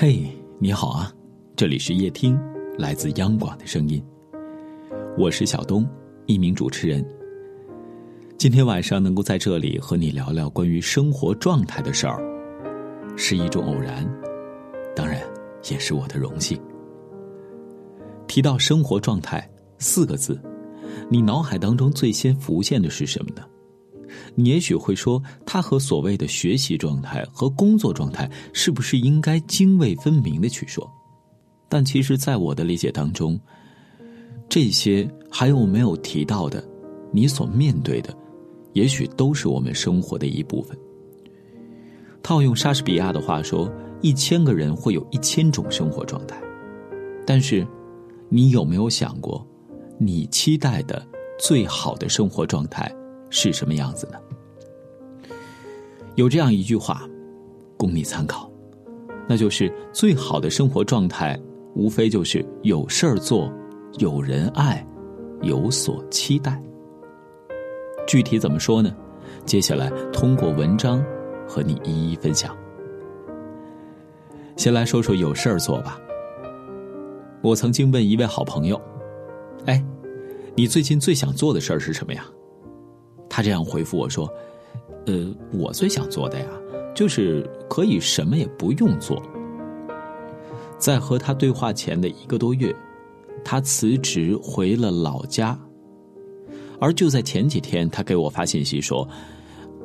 嘿，你好啊，这里是夜听，来自央广的声音。我是小东，一名主持人。今天晚上能够在这里和你聊聊关于生活状态的事儿，是一种偶然，当然也是我的荣幸。提到生活状态四个字，你脑海当中最先浮现的是什么呢？你也许会说，他和所谓的学习状态和工作状态是不是应该泾渭分明的去说？但其实，在我的理解当中，这些还有没有提到的，你所面对的，也许都是我们生活的一部分。套用莎士比亚的话说，一千个人会有一千种生活状态，但是，你有没有想过，你期待的最好的生活状态？是什么样子呢？有这样一句话，供你参考，那就是最好的生活状态，无非就是有事儿做，有人爱，有所期待。具体怎么说呢？接下来通过文章和你一一分享。先来说说有事儿做吧。我曾经问一位好朋友：“哎，你最近最想做的事儿是什么呀？”他这样回复我说：“呃，我最想做的呀，就是可以什么也不用做。”在和他对话前的一个多月，他辞职回了老家。而就在前几天，他给我发信息说：“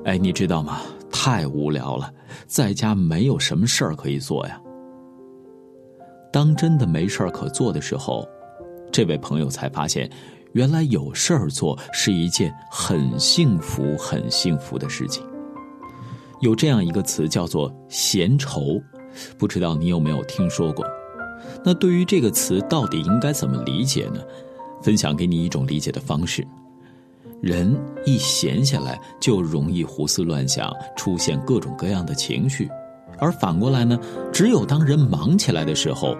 哎，你知道吗？太无聊了，在家没有什么事儿可以做呀。”当真的没事儿可做的时候，这位朋友才发现。原来有事儿做是一件很幸福、很幸福的事情。有这样一个词叫做“闲愁”，不知道你有没有听说过？那对于这个词，到底应该怎么理解呢？分享给你一种理解的方式：人一闲下来，就容易胡思乱想，出现各种各样的情绪；而反过来呢，只有当人忙起来的时候。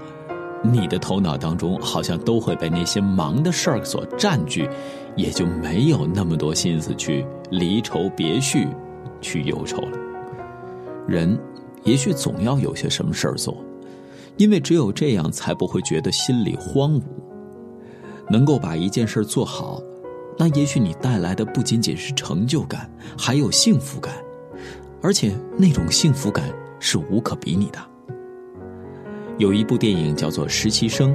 你的头脑当中好像都会被那些忙的事儿所占据，也就没有那么多心思去离愁别绪，去忧愁了。人也许总要有些什么事儿做，因为只有这样才不会觉得心里荒芜。能够把一件事做好，那也许你带来的不仅仅是成就感，还有幸福感，而且那种幸福感是无可比拟的。有一部电影叫做《实习生》，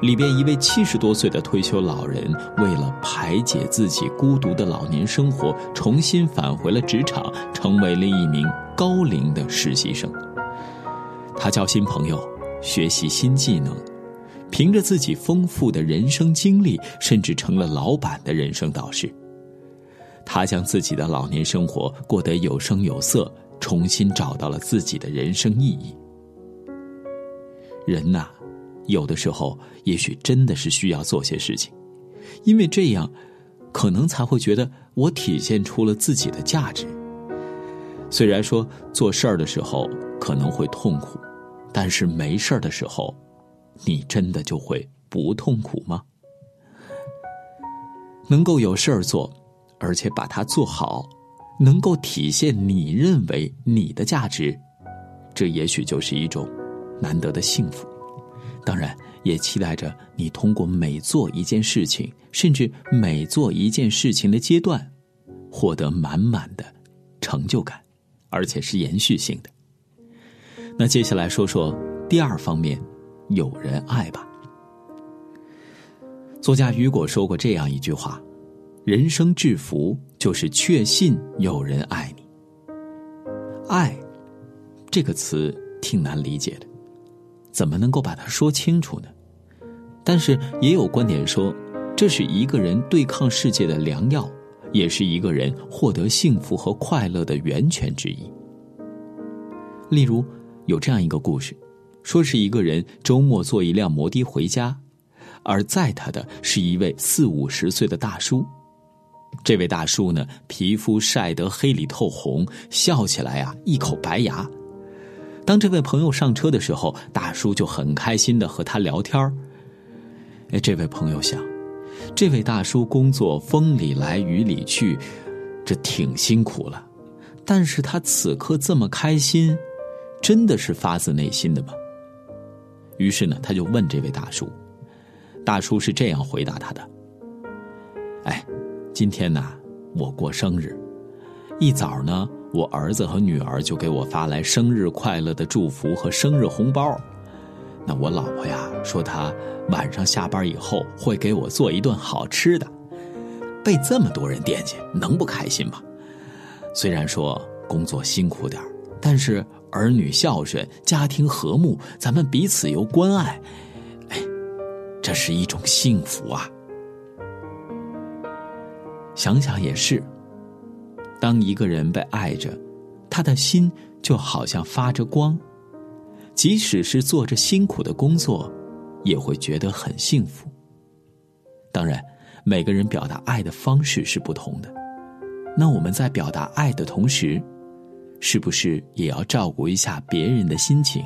里边一位七十多岁的退休老人，为了排解自己孤独的老年生活，重新返回了职场，成为了一名高龄的实习生。他交新朋友，学习新技能，凭着自己丰富的人生经历，甚至成了老板的人生导师。他将自己的老年生活过得有声有色，重新找到了自己的人生意义。人呐，有的时候也许真的是需要做些事情，因为这样，可能才会觉得我体现出了自己的价值。虽然说做事儿的时候可能会痛苦，但是没事儿的时候，你真的就会不痛苦吗？能够有事儿做，而且把它做好，能够体现你认为你的价值，这也许就是一种。难得的幸福，当然也期待着你通过每做一件事情，甚至每做一件事情的阶段，获得满满的成就感，而且是延续性的。那接下来说说第二方面，有人爱吧。作家雨果说过这样一句话：“人生至福就是确信有人爱你。”爱这个词挺难理解的。怎么能够把它说清楚呢？但是也有观点说，这是一个人对抗世界的良药，也是一个人获得幸福和快乐的源泉之一。例如，有这样一个故事，说是一个人周末坐一辆摩的回家，而载他的是一位四五十岁的大叔。这位大叔呢，皮肤晒得黑里透红，笑起来啊，一口白牙。当这位朋友上车的时候，大叔就很开心的和他聊天儿。哎，这位朋友想，这位大叔工作风里来雨里去，这挺辛苦了，但是他此刻这么开心，真的是发自内心的吗？于是呢，他就问这位大叔，大叔是这样回答他的：“哎，今天呢，我过生日，一早呢，我儿子和女儿就给我发来生日快乐的祝福和生日红包。那我老婆呀，说她晚上下班以后会给我做一顿好吃的。被这么多人惦记，能不开心吗？虽然说工作辛苦点但是……”儿女孝顺，家庭和睦，咱们彼此又关爱，哎，这是一种幸福啊！想想也是，当一个人被爱着，他的心就好像发着光，即使是做着辛苦的工作，也会觉得很幸福。当然，每个人表达爱的方式是不同的，那我们在表达爱的同时。是不是也要照顾一下别人的心情，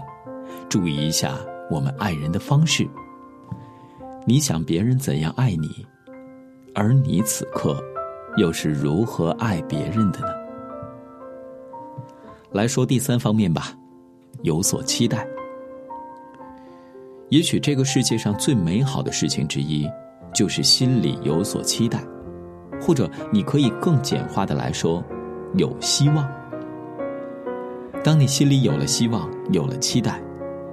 注意一下我们爱人的方式？你想别人怎样爱你，而你此刻又是如何爱别人的呢？来说第三方面吧，有所期待。也许这个世界上最美好的事情之一，就是心里有所期待，或者你可以更简化的来说，有希望。当你心里有了希望，有了期待，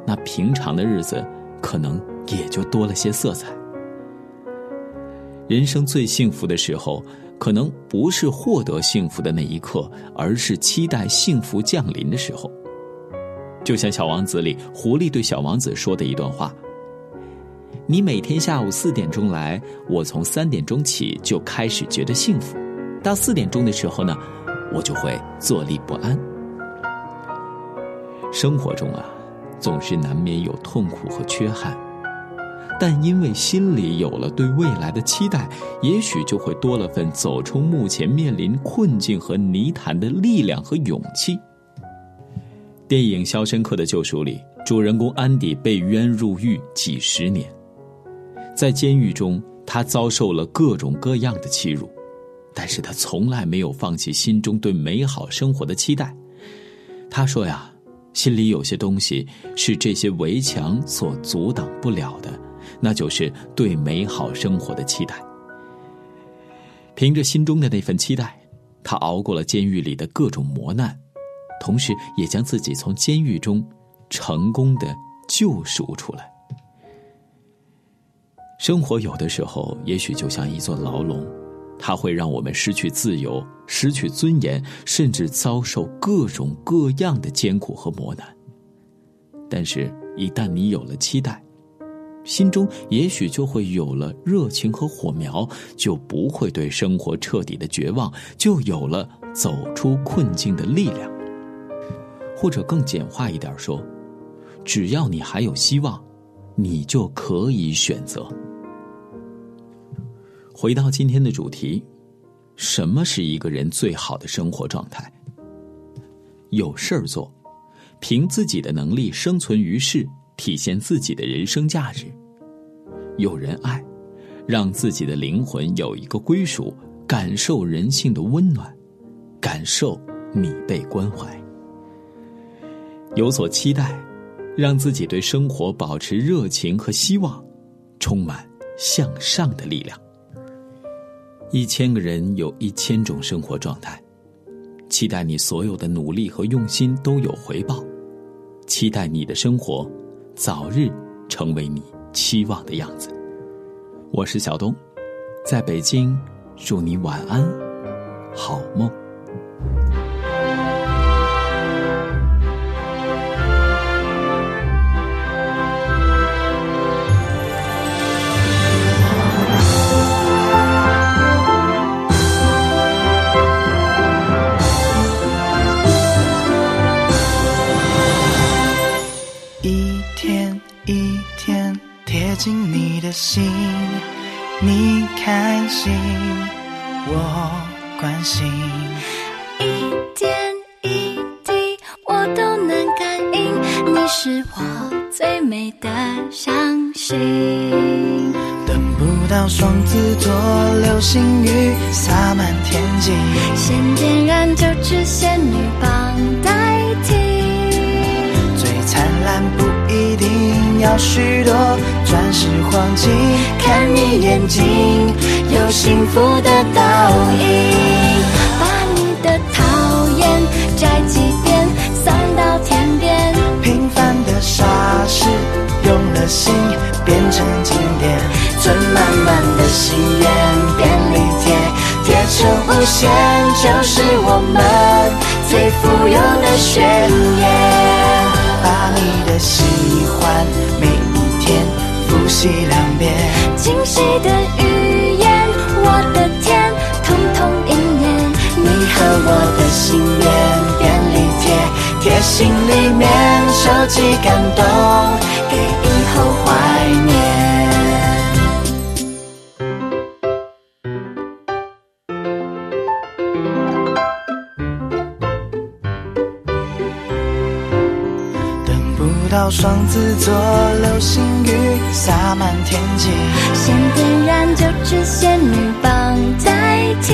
那平常的日子可能也就多了些色彩。人生最幸福的时候，可能不是获得幸福的那一刻，而是期待幸福降临的时候。就像《小王子》里狐狸对小王子说的一段话：“你每天下午四点钟来，我从三点钟起就开始觉得幸福，到四点钟的时候呢，我就会坐立不安。”生活中啊，总是难免有痛苦和缺憾，但因为心里有了对未来的期待，也许就会多了份走出目前面临困境和泥潭的力量和勇气。电影《肖申克的救赎》里，主人公安迪被冤入狱几十年，在监狱中，他遭受了各种各样的欺辱，但是他从来没有放弃心中对美好生活的期待。他说呀。心里有些东西是这些围墙所阻挡不了的，那就是对美好生活的期待。凭着心中的那份期待，他熬过了监狱里的各种磨难，同时也将自己从监狱中成功的救赎出来。生活有的时候也许就像一座牢笼。它会让我们失去自由，失去尊严，甚至遭受各种各样的艰苦和磨难。但是，一旦你有了期待，心中也许就会有了热情和火苗，就不会对生活彻底的绝望，就有了走出困境的力量。或者更简化一点说，只要你还有希望，你就可以选择。回到今天的主题，什么是一个人最好的生活状态？有事儿做，凭自己的能力生存于世，体现自己的人生价值；有人爱，让自己的灵魂有一个归属，感受人性的温暖，感受你被关怀；有所期待，让自己对生活保持热情和希望，充满向上的力量。一千个人有一千种生活状态，期待你所有的努力和用心都有回报，期待你的生活早日成为你期望的样子。我是小东，在北京，祝你晚安，好梦。我关心。一点一滴，我都能感应。你是我最美的相信。等不到双子座流星雨洒满天际，先点燃九只仙女棒代替。最灿烂不一。定要许多钻石黄金。看你眼睛，有幸福的倒影。把你的讨厌摘几遍，送到天边。平凡的傻事，用了心变成经典。存满满的心愿，便利贴，贴成无限，就是我们最富有的宣言。收集感动，给以后怀念。等不到双子座流星雨洒满天际，先点燃九支仙女棒代替。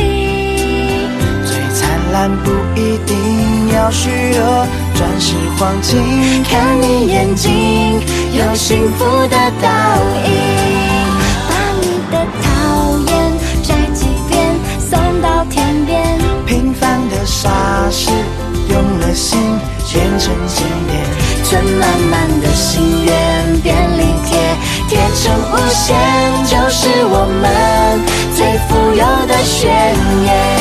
最灿烂不一定要许多钻石黄金，看你眼睛有幸福的倒影。把你的讨厌摘几遍，送到天边。平凡的傻事，用了心变成经典，存满满的心愿，便利贴，贴成无限，就是我们最富有的宣言。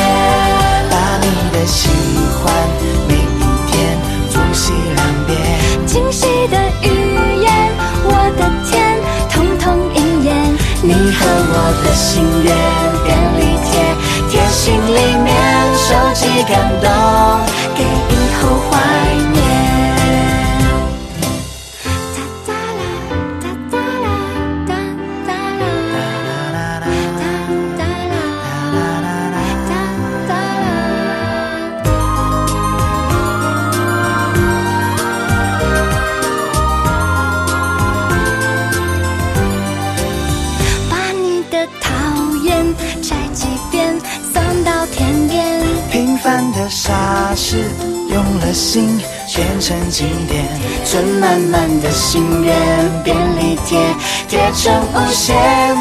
感动，是，用了心变成经典，存满满的心愿，便利贴，贴成无限，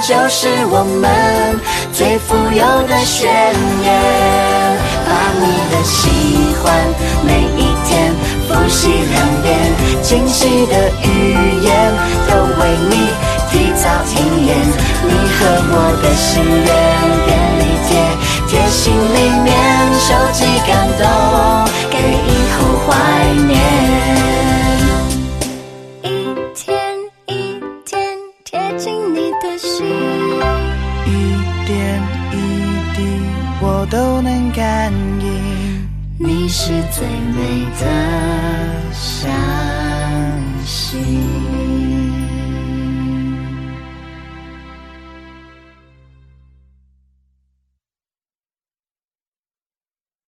就是我们最富有的宣言。把你的喜欢每一天复习两遍，惊喜的语言都为你提早应验。你和我的心愿，便利贴，贴心里面收集感动，给以后怀念。一天一天贴近你的心，一点一滴我都能感应，你是最美的相信。